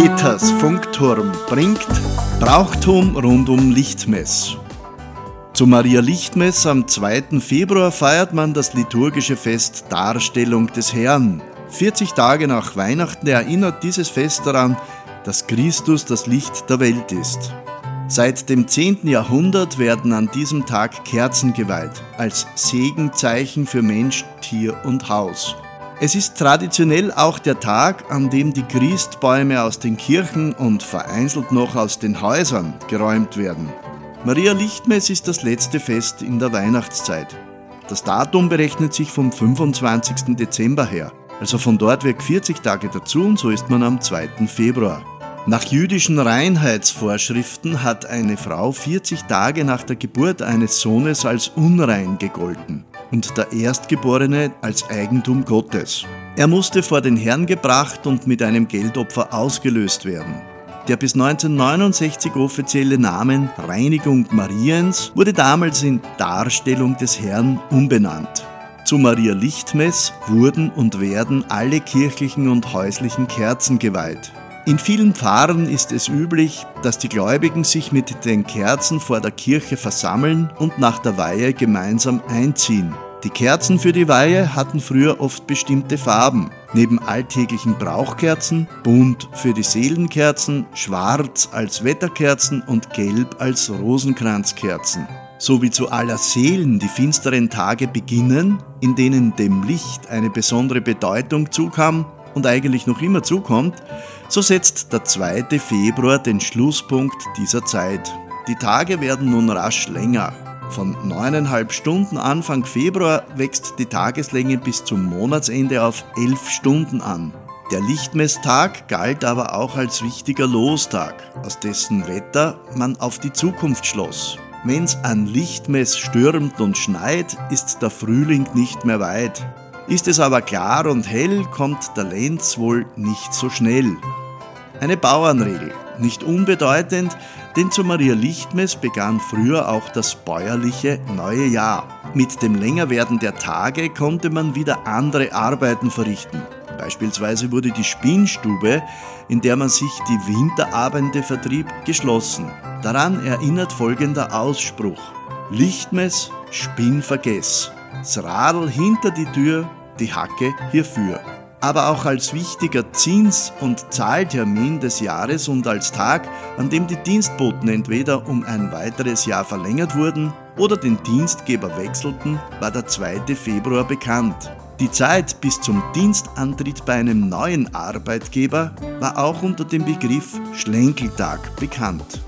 Peters Funkturm bringt Brauchtum rund um Lichtmess. Zu Maria Lichtmess am 2. Februar feiert man das liturgische Fest Darstellung des Herrn. 40 Tage nach Weihnachten erinnert dieses Fest daran, dass Christus das Licht der Welt ist. Seit dem 10. Jahrhundert werden an diesem Tag Kerzen geweiht, als Segenzeichen für Mensch, Tier und Haus. Es ist traditionell auch der Tag, an dem die Christbäume aus den Kirchen und vereinzelt noch aus den Häusern geräumt werden. Maria Lichtmess ist das letzte Fest in der Weihnachtszeit. Das Datum berechnet sich vom 25. Dezember her. Also von dort weg 40 Tage dazu und so ist man am 2. Februar. Nach jüdischen Reinheitsvorschriften hat eine Frau 40 Tage nach der Geburt eines Sohnes als unrein gegolten und der Erstgeborene als Eigentum Gottes. Er musste vor den Herrn gebracht und mit einem Geldopfer ausgelöst werden. Der bis 1969 offizielle Name Reinigung Mariens wurde damals in Darstellung des Herrn umbenannt. Zu Maria Lichtmess wurden und werden alle kirchlichen und häuslichen Kerzen geweiht. In vielen Pfarren ist es üblich, dass die Gläubigen sich mit den Kerzen vor der Kirche versammeln und nach der Weihe gemeinsam einziehen. Die Kerzen für die Weihe hatten früher oft bestimmte Farben. Neben alltäglichen Brauchkerzen, bunt für die Seelenkerzen, schwarz als Wetterkerzen und gelb als Rosenkranzkerzen. So wie zu aller Seelen die finsteren Tage beginnen, in denen dem Licht eine besondere Bedeutung zukam und eigentlich noch immer zukommt, so setzt der 2. Februar den Schlusspunkt dieser Zeit. Die Tage werden nun rasch länger. Von neuneinhalb Stunden Anfang Februar wächst die Tageslänge bis zum Monatsende auf elf Stunden an. Der Lichtmesstag galt aber auch als wichtiger Lostag, aus dessen Wetter man auf die Zukunft schloss. Wenn's an Lichtmess stürmt und schneit, ist der Frühling nicht mehr weit. Ist es aber klar und hell, kommt der Lenz wohl nicht so schnell. Eine Bauernregel, nicht unbedeutend, denn zu Maria Lichtmess begann früher auch das bäuerliche neue Jahr. Mit dem Längerwerden der Tage konnte man wieder andere Arbeiten verrichten. Beispielsweise wurde die Spinnstube, in der man sich die Winterabende vertrieb, geschlossen. Daran erinnert folgender Ausspruch. Lichtmess, Spinn vergess. Das Radl hinter die Tür, die Hacke hierfür. Aber auch als wichtiger Zins- und Zahltermin des Jahres und als Tag, an dem die Dienstboten entweder um ein weiteres Jahr verlängert wurden oder den Dienstgeber wechselten, war der 2. Februar bekannt. Die Zeit bis zum Dienstantritt bei einem neuen Arbeitgeber war auch unter dem Begriff Schlenkeltag bekannt.